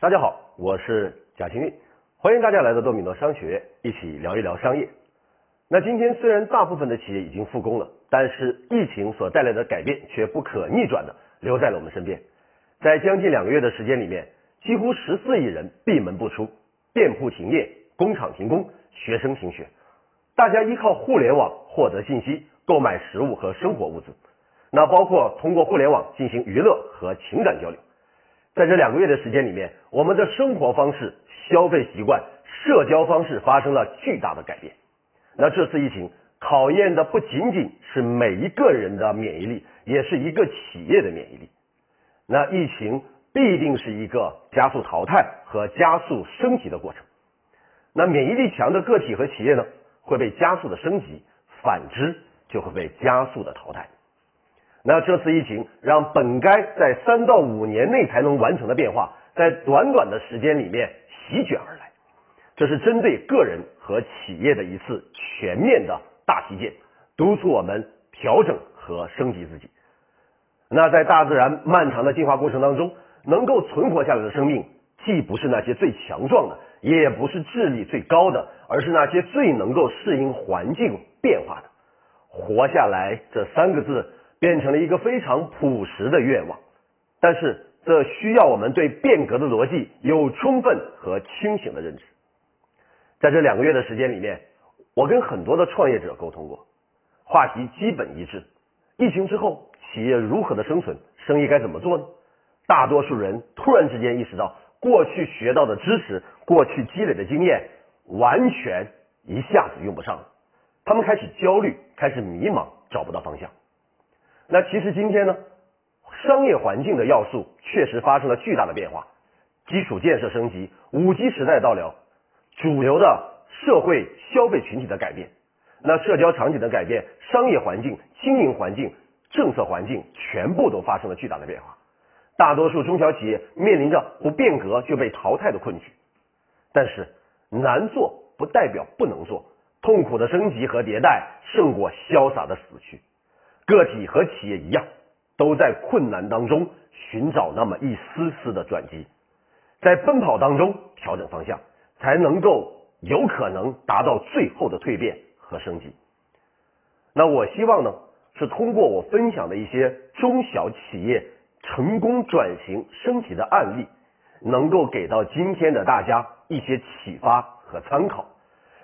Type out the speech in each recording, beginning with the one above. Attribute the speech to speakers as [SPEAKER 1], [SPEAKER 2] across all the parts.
[SPEAKER 1] 大家好，我是贾清运，欢迎大家来到多米诺商学院，一起聊一聊商业。那今天虽然大部分的企业已经复工了，但是疫情所带来的改变却不可逆转的留在了我们身边。在将近两个月的时间里面，几乎十四亿人闭门不出，店铺停业，工厂停工，学生停学，大家依靠互联网获得信息，购买食物和生活物资，那包括通过互联网进行娱乐和情感交流。在这两个月的时间里面，我们的生活方式、消费习惯、社交方式发生了巨大的改变。那这次疫情考验的不仅仅是每一个人的免疫力，也是一个企业的免疫力。那疫情必定是一个加速淘汰和加速升级的过程。那免疫力强的个体和企业呢，会被加速的升级；反之，就会被加速的淘汰。那这次疫情让本该在三到五年内才能完成的变化，在短短的时间里面席卷而来。这是针对个人和企业的一次全面的大体检，督促我们调整和升级自己。那在大自然漫长的进化过程当中，能够存活下来的生命，既不是那些最强壮的，也不是智力最高的，而是那些最能够适应环境变化的。活下来这三个字。变成了一个非常朴实的愿望，但是这需要我们对变革的逻辑有充分和清醒的认知。在这两个月的时间里面，我跟很多的创业者沟通过，话题基本一致。疫情之后，企业如何的生存，生意该怎么做呢？大多数人突然之间意识到，过去学到的知识，过去积累的经验，完全一下子用不上了。他们开始焦虑，开始迷茫，找不到方向。那其实今天呢，商业环境的要素确实发生了巨大的变化，基础建设升级，五 G 时代到了，主流的社会消费群体的改变，那社交场景的改变，商业环境、经营环境、政策环境全部都发生了巨大的变化，大多数中小企业面临着不变革就被淘汰的困局，但是难做不代表不能做，痛苦的升级和迭代胜过潇洒的死去。个体和企业一样，都在困难当中寻找那么一丝丝的转机，在奔跑当中调整方向，才能够有可能达到最后的蜕变和升级。那我希望呢，是通过我分享的一些中小企业成功转型升级的案例，能够给到今天的大家一些启发和参考，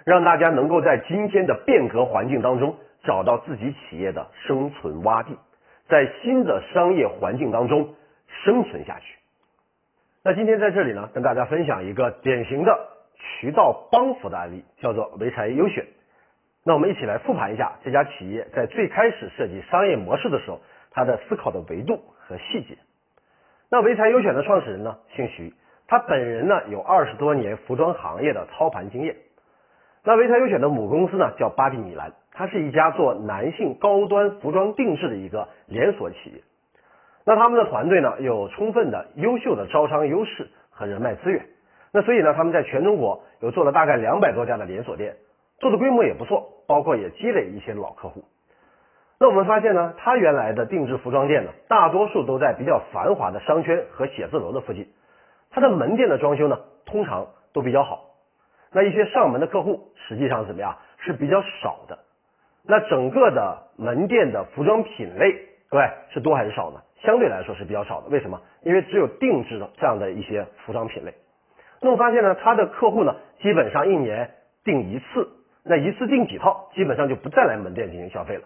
[SPEAKER 1] 让大家能够在今天的变革环境当中。找到自己企业的生存洼地，在新的商业环境当中生存下去。那今天在这里呢，跟大家分享一个典型的渠道帮扶的案例，叫做潍柴优选。那我们一起来复盘一下这家企业在最开始设计商业模式的时候，它的思考的维度和细节。那潍柴优选的创始人呢，姓徐，他本人呢有二十多年服装行业的操盘经验。那潍柴优选的母公司呢，叫巴蒂米兰。它是一家做男性高端服装定制的一个连锁企业，那他们的团队呢有充分的优秀的招商优势和人脉资源，那所以呢他们在全中国有做了大概两百多家的连锁店，做的规模也不错，包括也积累一些老客户。那我们发现呢，他原来的定制服装店呢，大多数都在比较繁华的商圈和写字楼的附近，它的门店的装修呢通常都比较好，那一些上门的客户实际上怎么样是比较少的。那整个的门店的服装品类，各位是多还是少呢？相对来说是比较少的。为什么？因为只有定制的这样的一些服装品类。那我发现呢，他的客户呢，基本上一年订一次，那一次订几套，基本上就不再来门店进行消费了。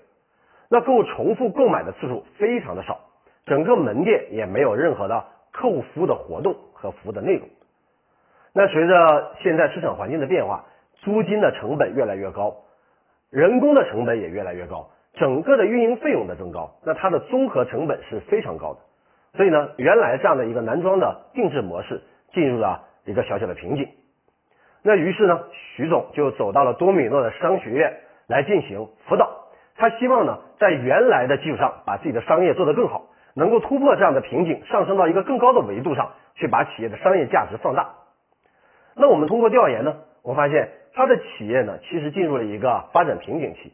[SPEAKER 1] 那客户重复购买的次数非常的少，整个门店也没有任何的客户服务的活动和服务的内容。那随着现在市场环境的变化，租金的成本越来越高。人工的成本也越来越高，整个的运营费用的增高，那它的综合成本是非常高的。所以呢，原来这样的一个男装的定制模式进入了一个小小的瓶颈。那于是呢，徐总就走到了多米诺的商学院来进行辅导。他希望呢，在原来的基础上把自己的商业做得更好，能够突破这样的瓶颈，上升到一个更高的维度上去，把企业的商业价值放大。那我们通过调研呢，我发现。他的企业呢，其实进入了一个发展瓶颈期。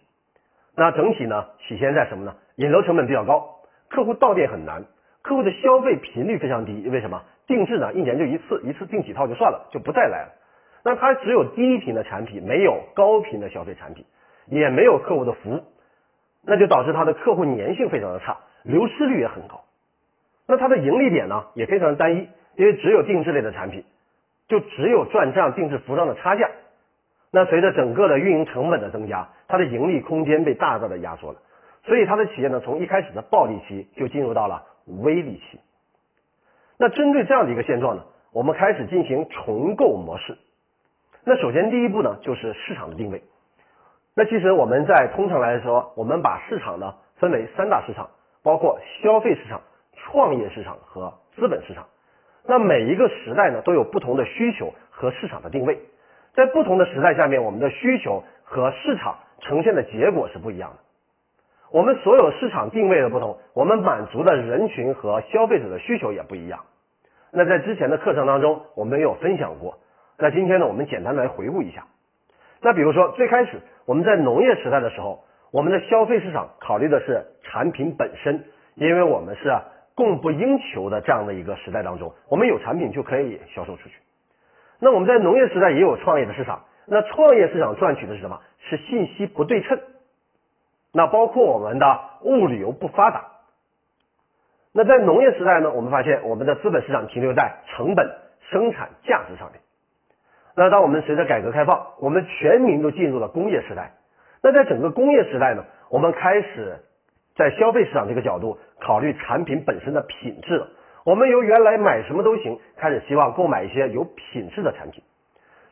[SPEAKER 1] 那整体呢，体现在什么呢？引流成本比较高，客户到店很难，客户的消费频率非常低，为什么？定制呢，一年就一次，一次订几套就算了，就不再来了。那他只有低频的产品，没有高频的消费产品，也没有客户的服务，那就导致他的客户粘性非常的差，流失率也很高。那它的盈利点呢，也非常的单一，因为只有定制类的产品，就只有赚这样定制服装的差价。那随着整个的运营成本的增加，它的盈利空间被大大的压缩了。所以它的企业呢，从一开始的暴利期就进入到了微利期。那针对这样的一个现状呢，我们开始进行重构模式。那首先第一步呢，就是市场的定位。那其实我们在通常来说，我们把市场呢分为三大市场，包括消费市场。创业市场和资本市场，那每一个时代呢都有不同的需求和市场的定位，在不同的时代下面，我们的需求和市场呈现的结果是不一样的。我们所有市场定位的不同，我们满足的人群和消费者的需求也不一样。那在之前的课程当中，我们有分享过。那今天呢，我们简单来回顾一下。那比如说最开始我们在农业时代的时候，我们的消费市场考虑的是产品本身，因为我们是。供不应求的这样的一个时代当中，我们有产品就可以销售出去。那我们在农业时代也有创业的市场，那创业市场赚取的是什么？是信息不对称。那包括我们的物流不发达。那在农业时代呢，我们发现我们的资本市场停留在成本、生产价值上面。那当我们随着改革开放，我们全民都进入了工业时代。那在整个工业时代呢，我们开始。在消费市场这个角度考虑产品本身的品质了，我们由原来买什么都行，开始希望购买一些有品质的产品。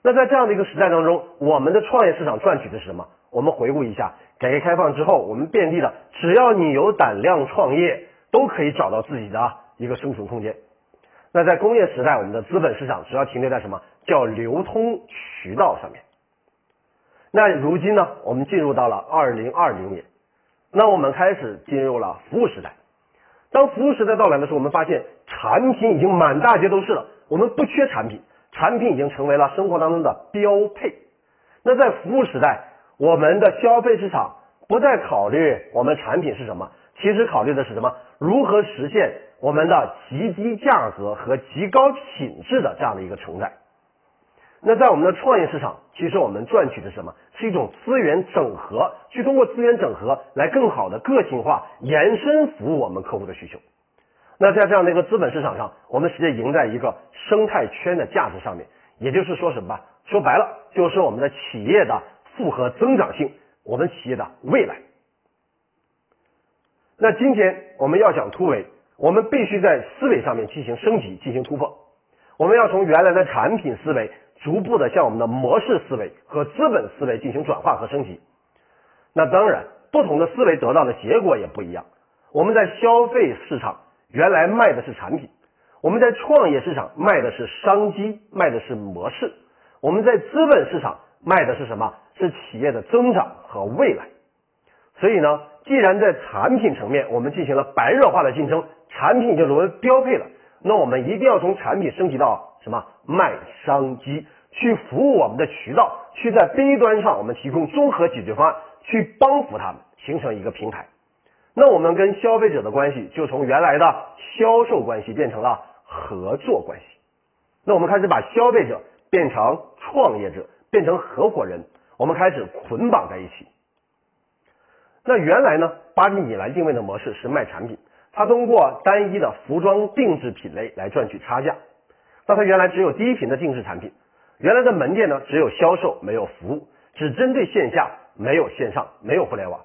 [SPEAKER 1] 那在这样的一个时代当中，我们的创业市场赚取的是什么？我们回顾一下，改革开放之后，我们遍地的，只要你有胆量创业，都可以找到自己的一个生存空间。那在工业时代，我们的资本市场主要停留在什么叫流通渠道上面？那如今呢，我们进入到了二零二零年。那我们开始进入了服务时代。当服务时代到来的时候，我们发现产品已经满大街都是了，我们不缺产品，产品已经成为了生活当中的标配。那在服务时代，我们的消费市场不再考虑我们产品是什么，其实考虑的是什么？如何实现我们的极低价格和极高品质的这样的一个承载？那在我们的创业市场，其实我们赚取的什么？是一种资源整合，去通过资源整合来更好的个性化延伸服务我们客户的需求。那在这样的一个资本市场上，我们实际赢在一个生态圈的价值上面。也就是说什么吧？说白了，就是我们的企业的复合增长性，我们企业的未来。那今天我们要想突围，我们必须在思维上面进行升级，进行突破。我们要从原来的产品思维。逐步的向我们的模式思维和资本思维进行转化和升级。那当然，不同的思维得到的结果也不一样。我们在消费市场原来卖的是产品，我们在创业市场卖的是商机，卖的是模式。我们在资本市场卖的是什么？是企业的增长和未来。所以呢，既然在产品层面我们进行了白热化的竞争，产品已经沦为标配了，那我们一定要从产品升级到。什么卖商机，去服务我们的渠道，去在 B 端上我们提供综合解决方案，去帮扶他们形成一个平台。那我们跟消费者的关系就从原来的销售关系变成了合作关系。那我们开始把消费者变成创业者，变成合伙人，我们开始捆绑在一起。那原来呢，巴蒂米兰定位的模式是卖产品，它通过单一的服装定制品类来赚取差价。那它原来只有低频的定制产品，原来的门店呢只有销售没有服务，只针对线下没有线上没有互联网。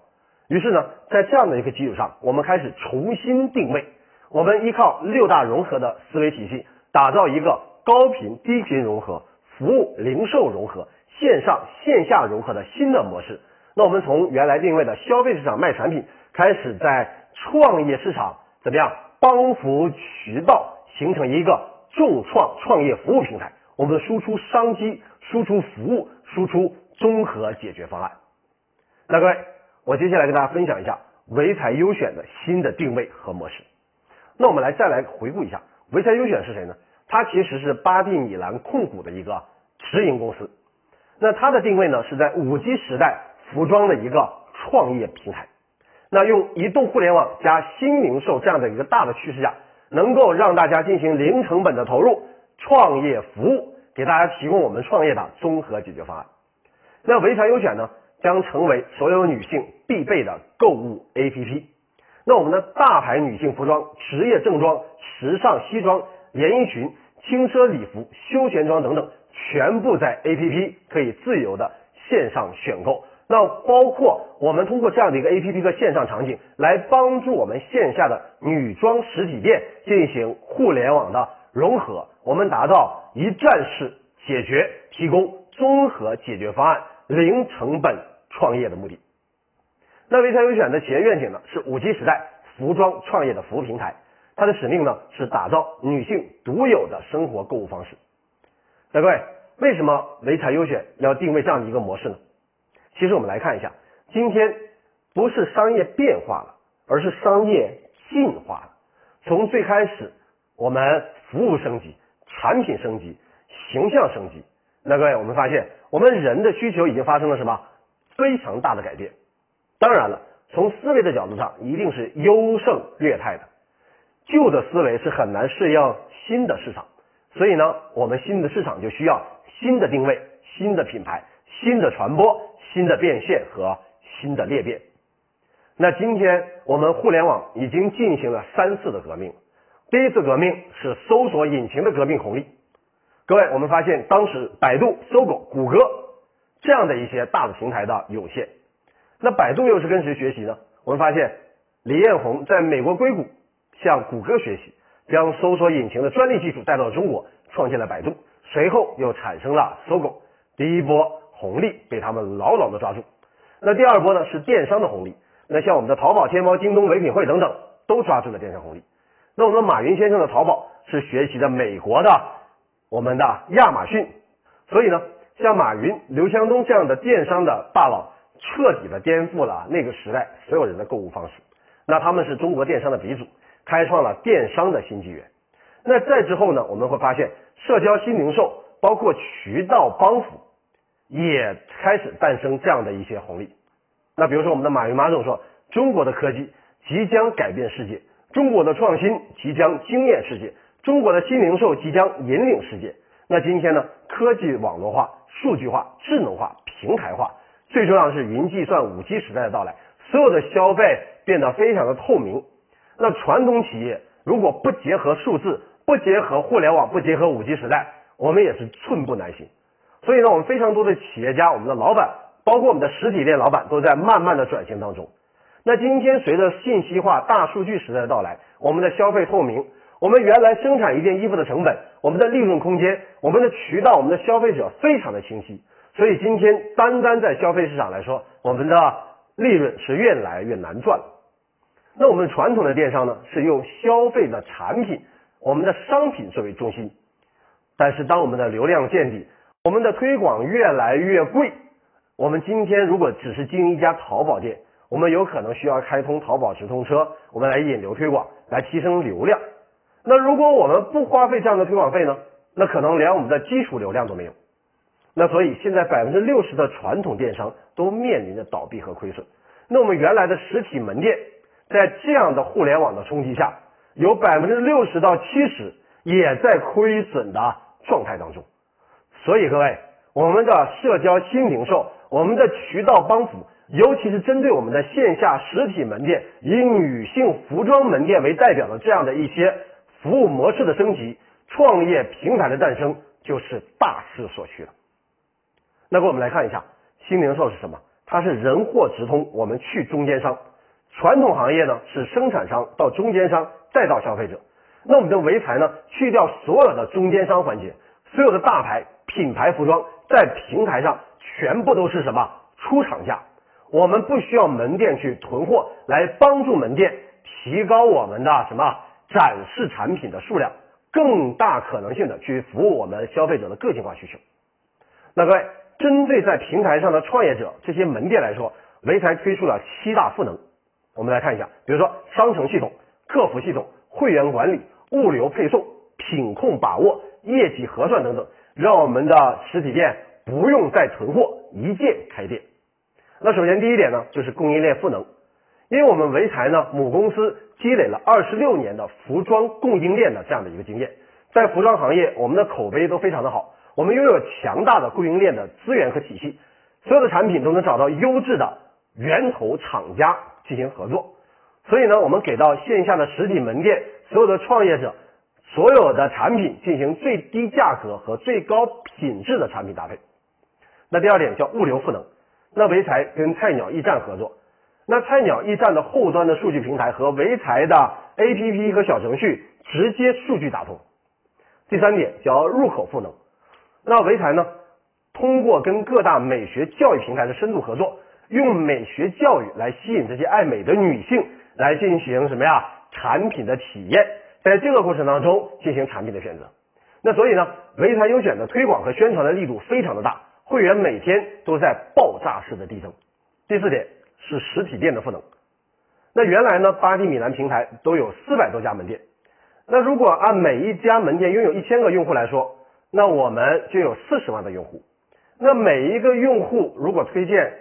[SPEAKER 1] 于是呢，在这样的一个基础上，我们开始重新定位，我们依靠六大融合的思维体系，打造一个高频低频融合、服务零售融合、线上线下融合的新的模式。那我们从原来定位的消费市场卖产品，开始在创业市场怎么样帮扶渠道形成一个。众创创业服务平台，我们输出商机，输出服务，输出综合解决方案。那各位，我接下来跟大家分享一下唯才优选的新的定位和模式。那我们来再来回顾一下唯才优选是谁呢？它其实是巴蒂米兰控股的一个直营公司。那它的定位呢是在五 G 时代服装的一个创业平台。那用移动互联网加新零售这样的一个大的趋势下。能够让大家进行零成本的投入创业服务，给大家提供我们创业的综合解决方案。那维权优选呢，将成为所有女性必备的购物 APP。那我们的大牌女性服装、职业正装、时尚西装、连衣裙、轻奢礼服、休闲装等等，全部在 APP 可以自由的线上选购。那包括我们通过这样的一个 APP 的线上场景，来帮助我们线下的女装实体店进行互联网的融合，我们达到一站式解决，提供综合解决方案，零成本创业的目的。那潍柴优选的企业愿景呢，是五 G 时代服装创业的服务平台，它的使命呢是打造女性独有的生活购物方式。那各位，为什么潍柴优选要定位这样的一个模式呢？其实我们来看一下，今天不是商业变化了，而是商业进化了。从最开始，我们服务升级、产品升级、形象升级，那各位，我们发现我们人的需求已经发生了什么非常大的改变。当然了，从思维的角度上，一定是优胜劣汰的。旧的思维是很难适应新的市场，所以呢，我们新的市场就需要新的定位、新的品牌、新的传播。新的变现和新的裂变。那今天我们互联网已经进行了三次的革命。第一次革命是搜索引擎的革命红利。各位，我们发现当时百度、搜狗、谷歌这样的一些大的平台的涌现。那百度又是跟谁学习呢？我们发现李彦宏在美国硅谷向谷歌学习，将搜索引擎的专利技术带到了中国，创建了百度。随后又产生了搜狗。第一波。红利被他们牢牢的抓住。那第二波呢是电商的红利。那像我们的淘宝、天猫、京东、唯品会等等，都抓住了电商红利。那我们马云先生的淘宝是学习的美国的我们的亚马逊。所以呢，像马云、刘强东这样的电商的大佬，彻底的颠覆了那个时代所有人的购物方式。那他们是中国电商的鼻祖，开创了电商的新纪元。那再之后呢，我们会发现社交新零售，包括渠道帮扶。也开始诞生这样的一些红利。那比如说，我们的马云马总说，中国的科技即将改变世界，中国的创新即将惊艳世界，中国的新零售即将引领世界。那今天呢，科技网络化、数据化、智能化、平台化，最重要的是云计算、五 G 时代的到来，所有的消费变得非常的透明。那传统企业如果不结合数字，不结合互联网，不结合五 G 时代，我们也是寸步难行。所以呢，我们非常多的企业家，我们的老板，包括我们的实体店老板，都在慢慢的转型当中。那今天随着信息化、大数据时代的到来，我们的消费透明，我们原来生产一件衣服的成本，我们的利润空间，我们的渠道，我们的消费者非常的清晰。所以今天单单在消费市场来说，我们的利润是越来越难赚了。那我们传统的电商呢，是用消费的产品，我们的商品作为中心，但是当我们的流量见底。我们的推广越来越贵。我们今天如果只是经营一家淘宝店，我们有可能需要开通淘宝直通车，我们来引流推广，来提升流量。那如果我们不花费这样的推广费呢？那可能连我们的基础流量都没有。那所以现在百分之六十的传统电商都面临着倒闭和亏损。那我们原来的实体门店，在这样的互联网的冲击下，有百分之六十到七十也在亏损的状态当中。所以各位，我们的社交新零售，我们的渠道帮扶，尤其是针对我们的线下实体门店，以女性服装门店为代表的这样的一些服务模式的升级，创业平台的诞生，就是大势所趋了。那么我们来看一下新零售是什么？它是人货直通，我们去中间商。传统行业呢是生产商到中间商再到消费者。那我们的潍柴呢，去掉所有的中间商环节，所有的大牌。品牌服装在平台上全部都是什么出厂价？我们不需要门店去囤货，来帮助门店提高我们的什么展示产品的数量，更大可能性的去服务我们消费者的个性化需求。那各位，针对在平台上的创业者这些门店来说，潍柴推出了七大赋能。我们来看一下，比如说商城系统、客服系统、会员管理、物流配送、品控把握、业绩核算等等。让我们的实体店不用再囤货，一键开店。那首先第一点呢，就是供应链赋能。因为我们潍柴呢母公司积累了二十六年的服装供应链的这样的一个经验，在服装行业我们的口碑都非常的好，我们拥有强大的供应链的资源和体系，所有的产品都能找到优质的源头厂家进行合作，所以呢，我们给到线下的实体门店所有的创业者，所有的产品进行最低价格和最高品质的产品搭配。那第二点叫物流赋能，那潍柴跟菜鸟驿站合作。那菜鸟驿站的后端的数据平台和潍柴的 APP 和小程序直接数据打通。第三点叫入口赋能。那潍柴呢，通过跟各大美学教育平台的深度合作，用美学教育来吸引这些爱美的女性来进行什么呀？产品的体验，在这个过程当中进行产品的选择。那所以呢，潍柴优选的推广和宣传的力度非常的大，会员每天都在爆炸式的递增。第四点。是实体店的赋能。那原来呢，巴蒂米兰平台都有四百多家门店。那如果按每一家门店拥有一千个用户来说，那我们就有四十万的用户。那每一个用户如果推荐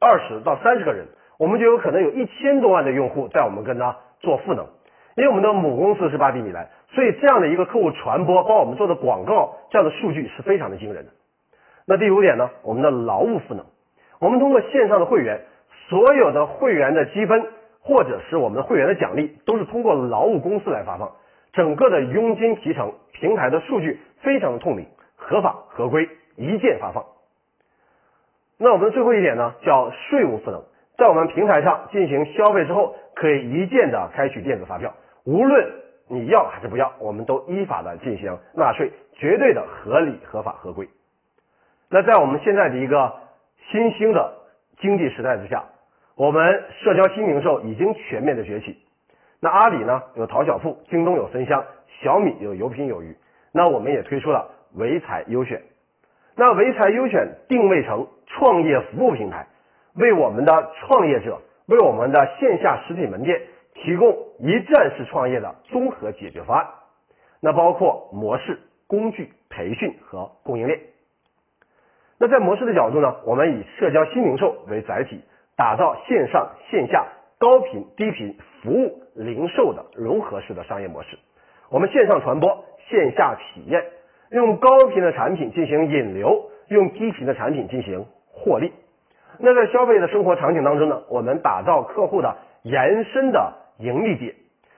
[SPEAKER 1] 二十到三十个人，我们就有可能有一千多万的用户在我们跟他做赋能。因为我们的母公司是巴蒂米兰，所以这样的一个客户传播，帮我们做的广告，这样的数据是非常的惊人的。那第五点呢，我们的劳务赋能，我们通过线上的会员。所有的会员的积分，或者是我们的会员的奖励，都是通过劳务公司来发放。整个的佣金提成平台的数据非常的透明、合法、合规，一键发放。那我们的最后一点呢，叫税务赋能，在我们平台上进行消费之后，可以一键的开取电子发票，无论你要还是不要，我们都依法的进行纳税，绝对的合理、合法、合规。那在我们现在的一个新兴的经济时代之下，我们社交新零售已经全面的崛起。那阿里呢有淘小铺，京东有分香，小米有有品有余。那我们也推出了潍柴优选。那潍柴优选定位成创业服务平台，为我们的创业者，为我们的线下实体门店提供一站式创业的综合解决方案。那包括模式、工具、培训和供应链。那在模式的角度呢，我们以社交新零售为载体。打造线上线下高频低频服务零售的融合式的商业模式。我们线上传播，线下体验，用高频的产品进行引流，用低频的产品进行获利。那在消费的生活场景当中呢，我们打造客户的延伸的盈利点。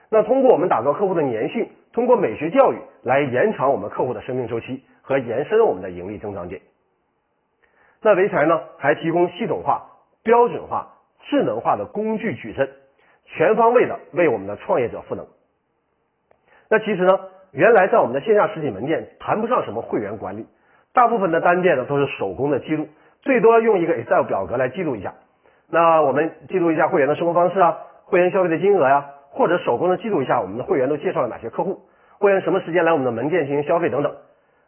[SPEAKER 1] 那通过我们打造客户的粘性，通过美学教育来延长我们客户的生命周期和延伸我们的盈利增长点。那潍柴呢，还提供系统化。标准化、智能化的工具矩阵，全方位的为我们的创业者赋能。那其实呢，原来在我们的线下实体门店谈不上什么会员管理，大部分的单店呢都是手工的记录，最多用一个 Excel 表格来记录一下。那我们记录一下会员的生活方式啊，会员消费的金额呀，或者手工的记录一下我们的会员都介绍了哪些客户，会员什么时间来我们的门店进行消费等等。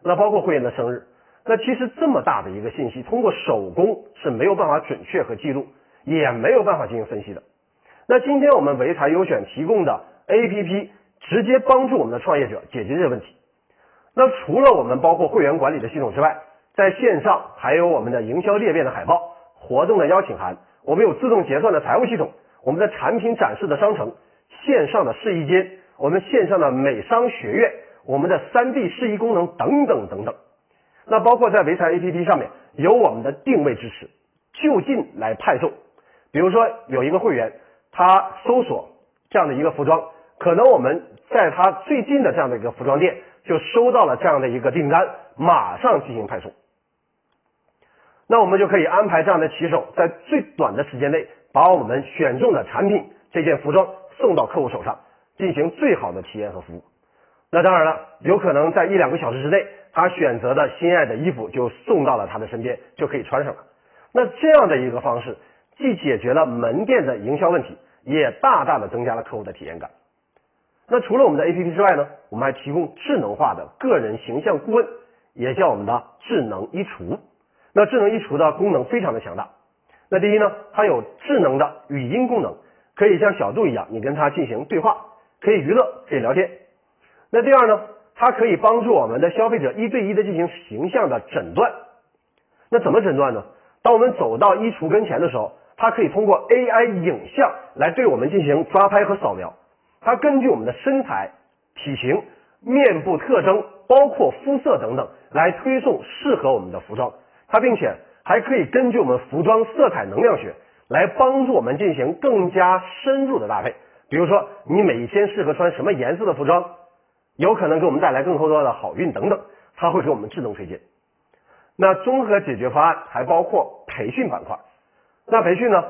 [SPEAKER 1] 那包括会员的生日。那其实这么大的一个信息，通过手工是没有办法准确和记录，也没有办法进行分析的。那今天我们潍柴优选提供的 APP，直接帮助我们的创业者解决这个问题。那除了我们包括会员管理的系统之外，在线上还有我们的营销裂变的海报、活动的邀请函，我们有自动结算的财务系统，我们的产品展示的商城、线上的试衣间、我们线上的美商学院、我们的三 D 试衣功能等等等等。那包括在潍柴 APP 上面有我们的定位支持，就近来派送。比如说有一个会员，他搜索这样的一个服装，可能我们在他最近的这样的一个服装店就收到了这样的一个订单，马上进行派送。那我们就可以安排这样的骑手，在最短的时间内把我们选中的产品这件服装送到客户手上，进行最好的体验和服务。那当然了，有可能在一两个小时之内。他选择的心爱的衣服就送到了他的身边，就可以穿上了。那这样的一个方式，既解决了门店的营销问题，也大大的增加了客户的体验感。那除了我们的 APP 之外呢，我们还提供智能化的个人形象顾问，也叫我们的智能衣橱。那智能衣橱的功能非常的强大。那第一呢，它有智能的语音功能，可以像小度一样，你跟他进行对话，可以娱乐，可以聊天。那第二呢？它可以帮助我们的消费者一对一的进行形象的诊断。那怎么诊断呢？当我们走到衣橱跟前的时候，它可以通过 AI 影像来对我们进行抓拍和扫描，它根据我们的身材、体型、面部特征，包括肤色等等，来推送适合我们的服装。它并且还可以根据我们服装色彩能量学来帮助我们进行更加深入的搭配。比如说，你每一天适合穿什么颜色的服装，有可能给我们带来更多的好运等等，它会给我们智能推荐。那综合解决方案还包括培训板块。那培训呢？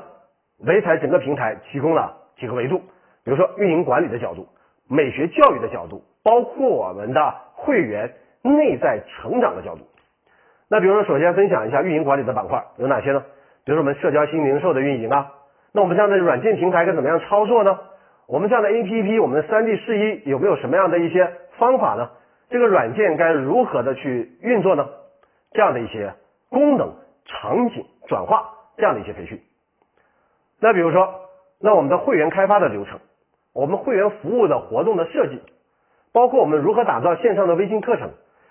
[SPEAKER 1] 唯才整个平台提供了几个维度，比如说运营管理的角度、美学教育的角度，包括我们的会员内在成长的角度。那比如说，首先分享一下运营管理的板块有哪些呢？比如说我们社交新零售的运营啊，那我们这样的软件平台该怎么样操作呢？我们这样的 APP，我们的三 D 试衣有没有什么样的一些方法呢？这个软件该如何的去运作呢？这样的一些功能场景转化这样的一些培训。那比如说，那我们的会员开发的流程，我们会员服务的活动的设计，包括我们如何打造线上的微信课程。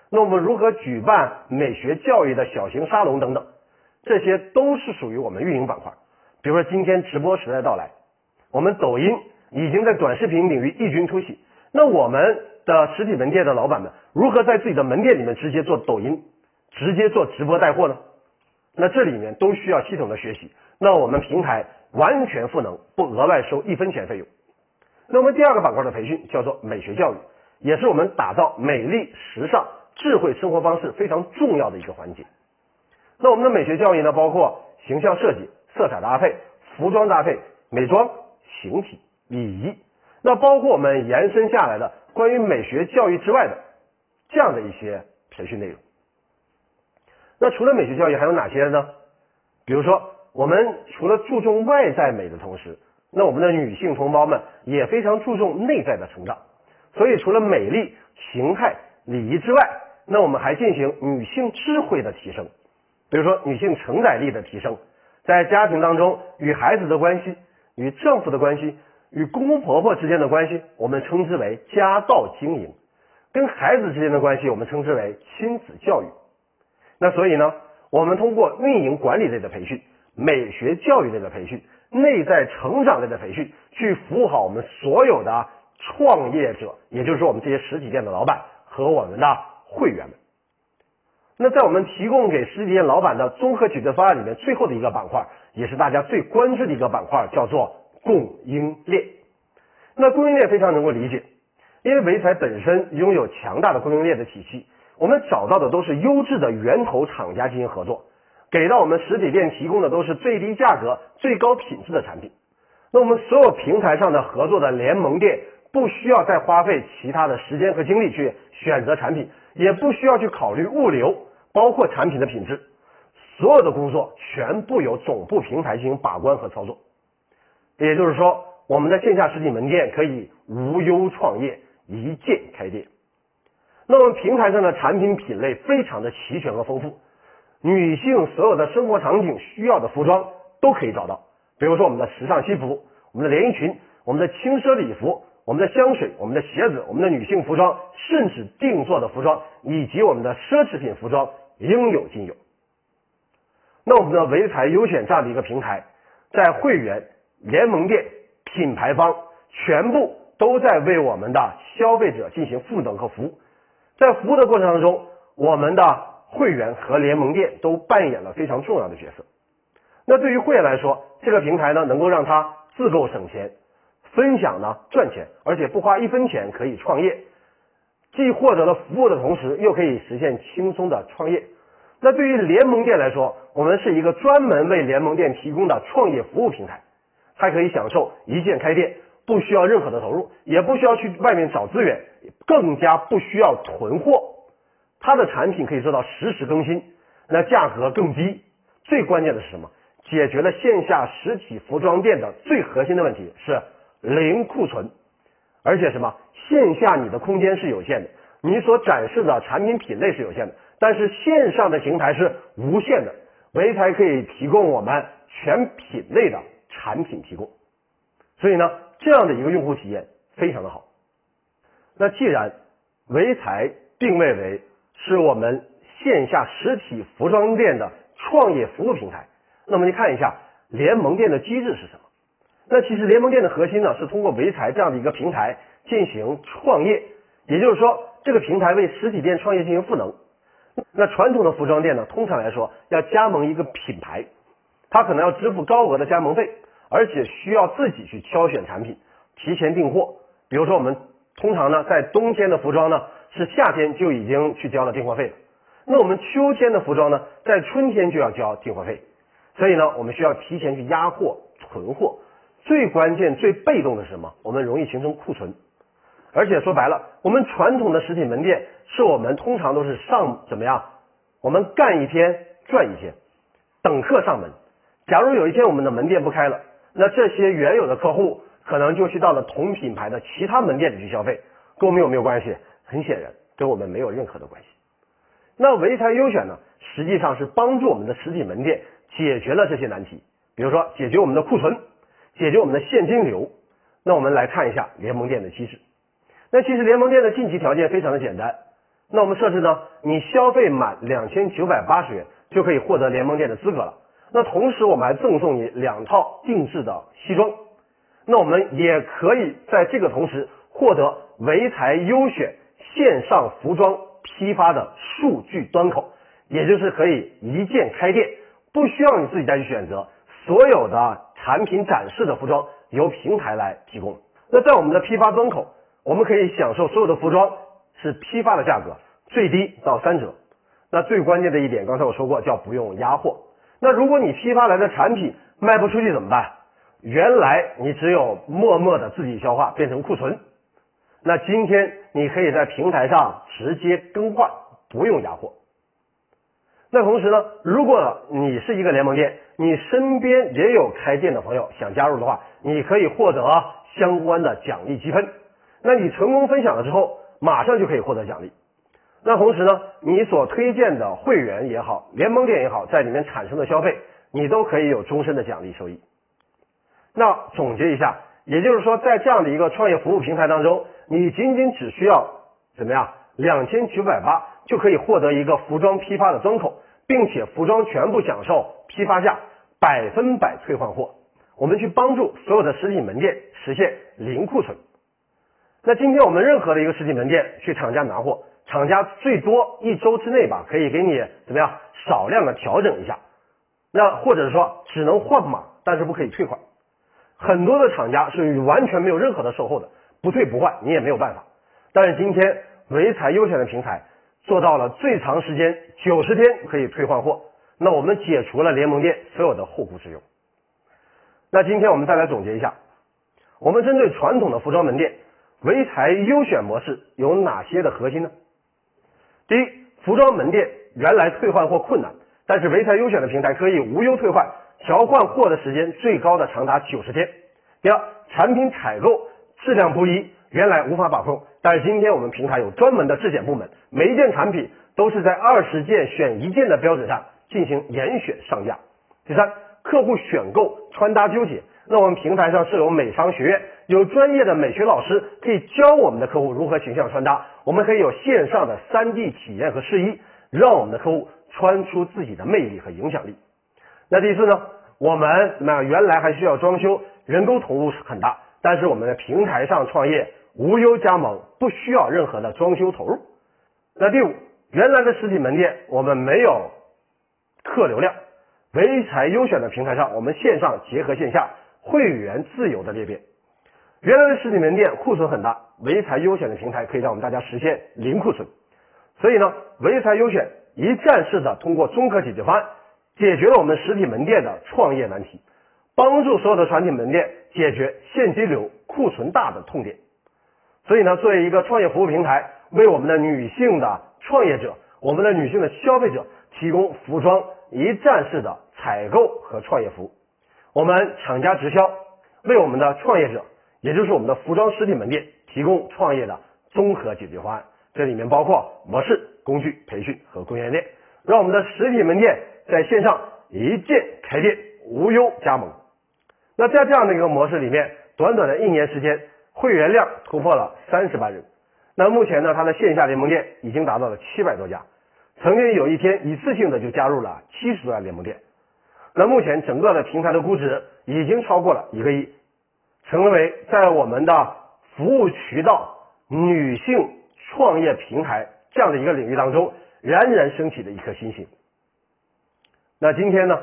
[SPEAKER 1] 那我们如何举办美学教育的小型沙龙等等，这些都是属于我们运营板块。比如说今天直播时代到来，我们抖音已经在短视频领域异军突起。那我们的实体门店的老板们如何在自己的门店里面直接做抖音，直接做直播带货呢？那这里面都需要系统的学习。那我们平台完全赋能，不额外收一分钱费用。那我们第二个板块的培训叫做美学教育，也是我们打造美丽时尚。智慧生活方式非常重要的一个环节。那我们的美学教育呢，包括形象设计、色彩搭配、服装搭配、美妆、形体、礼仪。那包括我们延伸下来的关于美学教育之外的这样的一些培训内容。那除了美学教育还有哪些呢？比如说，我们除了注重外在美的同时，那我们的女性同胞们也非常注重内在的成长。所以，除了美丽、形态、礼仪之外，那我们还进行女性智慧的提升，比如说女性承载力的提升，在家庭当中与孩子的关系、与丈夫的关系、与公公婆婆之间的关系，我们称之为家道经营；跟孩子之间的关系，我们称之为亲子教育。那所以呢，我们通过运营管理类的培训、美学教育类的培训、内在成长类的培训，去服务好我们所有的创业者，也就是我们这些实体店的老板和我们的。会员们，那在我们提供给实体店老板的综合解决方案里面，最后的一个板块也是大家最关注的一个板块，叫做供应链。那供应链非常能够理解，因为唯才本身拥有强大的供应链的体系，我们找到的都是优质的源头厂家进行合作，给到我们实体店提供的都是最低价格、最高品质的产品。那我们所有平台上的合作的联盟店，不需要再花费其他的时间和精力去选择产品。也不需要去考虑物流，包括产品的品质，所有的工作全部由总部平台进行把关和操作。也就是说，我们的线下实体门店可以无忧创业，一键开店。那么平台上的产品品类非常的齐全和丰富，女性所有的生活场景需要的服装都可以找到，比如说我们的时尚西服、我们的连衣裙、我们的轻奢礼服。我们的香水、我们的鞋子、我们的女性服装，甚至定做的服装，以及我们的奢侈品服装，应有尽有。那我们的唯才优选这样的一个平台，在会员、联盟店、品牌方，全部都在为我们的消费者进行赋能和服务。在服务的过程当中，我们的会员和联盟店都扮演了非常重要的角色。那对于会员来说，这个平台呢，能够让他自购省钱。分享呢赚钱，而且不花一分钱可以创业，既获得了服务的同时，又可以实现轻松的创业。那对于联盟店来说，我们是一个专门为联盟店提供的创业服务平台，它可以享受一键开店，不需要任何的投入，也不需要去外面找资源，更加不需要囤货。它的产品可以做到实时更新，那价格更低。最关键的是什么？解决了线下实体服装店的最核心的问题是。零库存，而且什么？线下你的空间是有限的，你所展示的产品品类是有限的，但是线上的平台是无限的，唯才可以提供我们全品类的产品提供。所以呢，这样的一个用户体验非常的好。那既然唯才定位为是我们线下实体服装店的创业服务平台，那么你看一下联盟店的机制是什么？那其实联盟店的核心呢，是通过唯才这样的一个平台进行创业，也就是说，这个平台为实体店创业进行赋能。那传统的服装店呢，通常来说要加盟一个品牌，他可能要支付高额的加盟费，而且需要自己去挑选产品，提前订货。比如说我们通常呢，在冬天的服装呢，是夏天就已经去交了订货费了。那我们秋天的服装呢，在春天就要交订货费，所以呢，我们需要提前去压货、囤货。最关键、最被动的是什么？我们容易形成库存。而且说白了，我们传统的实体门店是我们通常都是上怎么样？我们干一天赚一天，等客上门。假如有一天我们的门店不开了，那这些原有的客户可能就去到了同品牌的其他门店里去消费，跟我们有没有关系？很显然，跟我们没有任何的关系。那唯才优选呢，实际上是帮助我们的实体门店解决了这些难题，比如说解决我们的库存，解决我们的现金流。那我们来看一下联盟店的机制。那其实联盟店的晋级条件非常的简单。那我们设置呢，你消费满两千九百八十元就可以获得联盟店的资格了。那同时我们还赠送你两套定制的西装。那我们也可以在这个同时获得唯才优选线上服装批发的数据端口，也就是可以一键开店，不需要你自己再去选择，所有的产品展示的服装由平台来提供。那在我们的批发端口。我们可以享受所有的服装是批发的价格，最低到三折。那最关键的一点，刚才我说过，叫不用压货。那如果你批发来的产品卖不出去怎么办？原来你只有默默的自己消化变成库存。那今天你可以在平台上直接更换，不用压货。那同时呢，如果你是一个联盟店，你身边也有开店的朋友想加入的话，你可以获得相关的奖励积分。那你成功分享了之后，马上就可以获得奖励。那同时呢，你所推荐的会员也好，联盟店也好，在里面产生的消费，你都可以有终身的奖励收益。那总结一下，也就是说，在这样的一个创业服务平台当中，你仅仅只需要怎么样，两千九百八就可以获得一个服装批发的端口，并且服装全部享受批发价，百分百退换货。我们去帮助所有的实体门店实现零库存。那今天我们任何的一个实体门店去厂家拿货，厂家最多一周之内吧，可以给你怎么样少量的调整一下，那或者说只能换码，但是不可以退款。很多的厂家是完全没有任何的售后的，不退不换，你也没有办法。但是今天唯才优选的平台做到了最长时间九十天可以退换货，那我们解除了联盟店所有的后顾之忧。那今天我们再来总结一下，我们针对传统的服装门店。唯才优选模式有哪些的核心呢？第一，服装门店原来退换货困难，但是唯才优选的平台可以无忧退换，调换货的时间最高的长达九十天。第二，产品采购质量不一，原来无法把控，但是今天我们平台有专门的质检部门，每一件产品都是在二十件选一件的标准上进行严选上架。第三，客户选购穿搭纠结。那我们平台上设有美商学院，有专业的美学老师可以教我们的客户如何形象穿搭。我们可以有线上的 3D 体验和试衣，让我们的客户穿出自己的魅力和影响力。那第四呢？我们那原来还需要装修，人工投入很大，但是我们的平台上创业无忧加盟，不需要任何的装修投入。那第五，原来的实体门店我们没有客流量，唯才优选的平台上，我们线上结合线下。会员自由的裂变，原来的实体门店库存很大，唯才优选的平台可以让我们大家实现零库存。所以呢，唯才优选一站式的通过综合解决方案，解决了我们实体门店的创业难题，帮助所有的传统门店解决现金流库存大的痛点。所以呢，作为一个创业服务平台，为我们的女性的创业者、我们的女性的消费者提供服装一站式的采购和创业服务。我们厂家直销为我们的创业者，也就是我们的服装实体门店提供创业的综合解决方案。这里面包括模式、工具、培训和供应链，让我们的实体门店在线上一键开店，无忧加盟。那在这样的一个模式里面，短短的一年时间，会员量突破了三十万人。那目前呢，它的线下联盟店已经达到了七百多家，曾经有一天一次性的就加入了七十多家联盟店。那目前整个的平台的估值已经超过了一个亿，成为在我们的服务渠道女性创业平台这样的一个领域当中冉冉升起的一颗星星。那今天呢，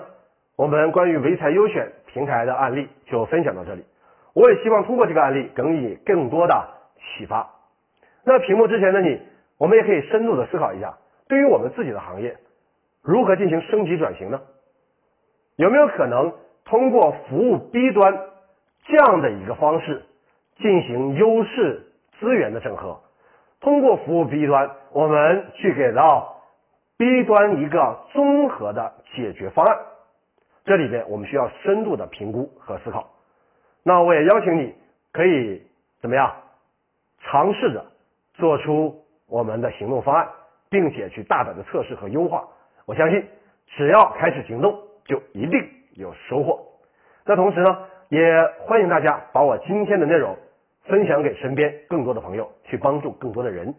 [SPEAKER 1] 我们关于唯才优选平台的案例就分享到这里。我也希望通过这个案例给你更多的启发。那屏幕之前的你，我们也可以深度的思考一下，对于我们自己的行业，如何进行升级转型呢？有没有可能通过服务 B 端这样的一个方式进行优势资源的整合？通过服务 B 端，我们去给到 B 端一个综合的解决方案。这里边我们需要深度的评估和思考。那我也邀请你可以怎么样尝试着做出我们的行动方案，并且去大胆的测试和优化。我相信，只要开始行动。就一定有收获。那同时呢，也欢迎大家把我今天的内容分享给身边更多的朋友，去帮助更多的人。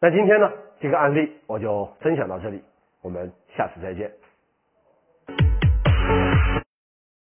[SPEAKER 1] 那今天呢，这个案例我就分享到这里，我们下次再见。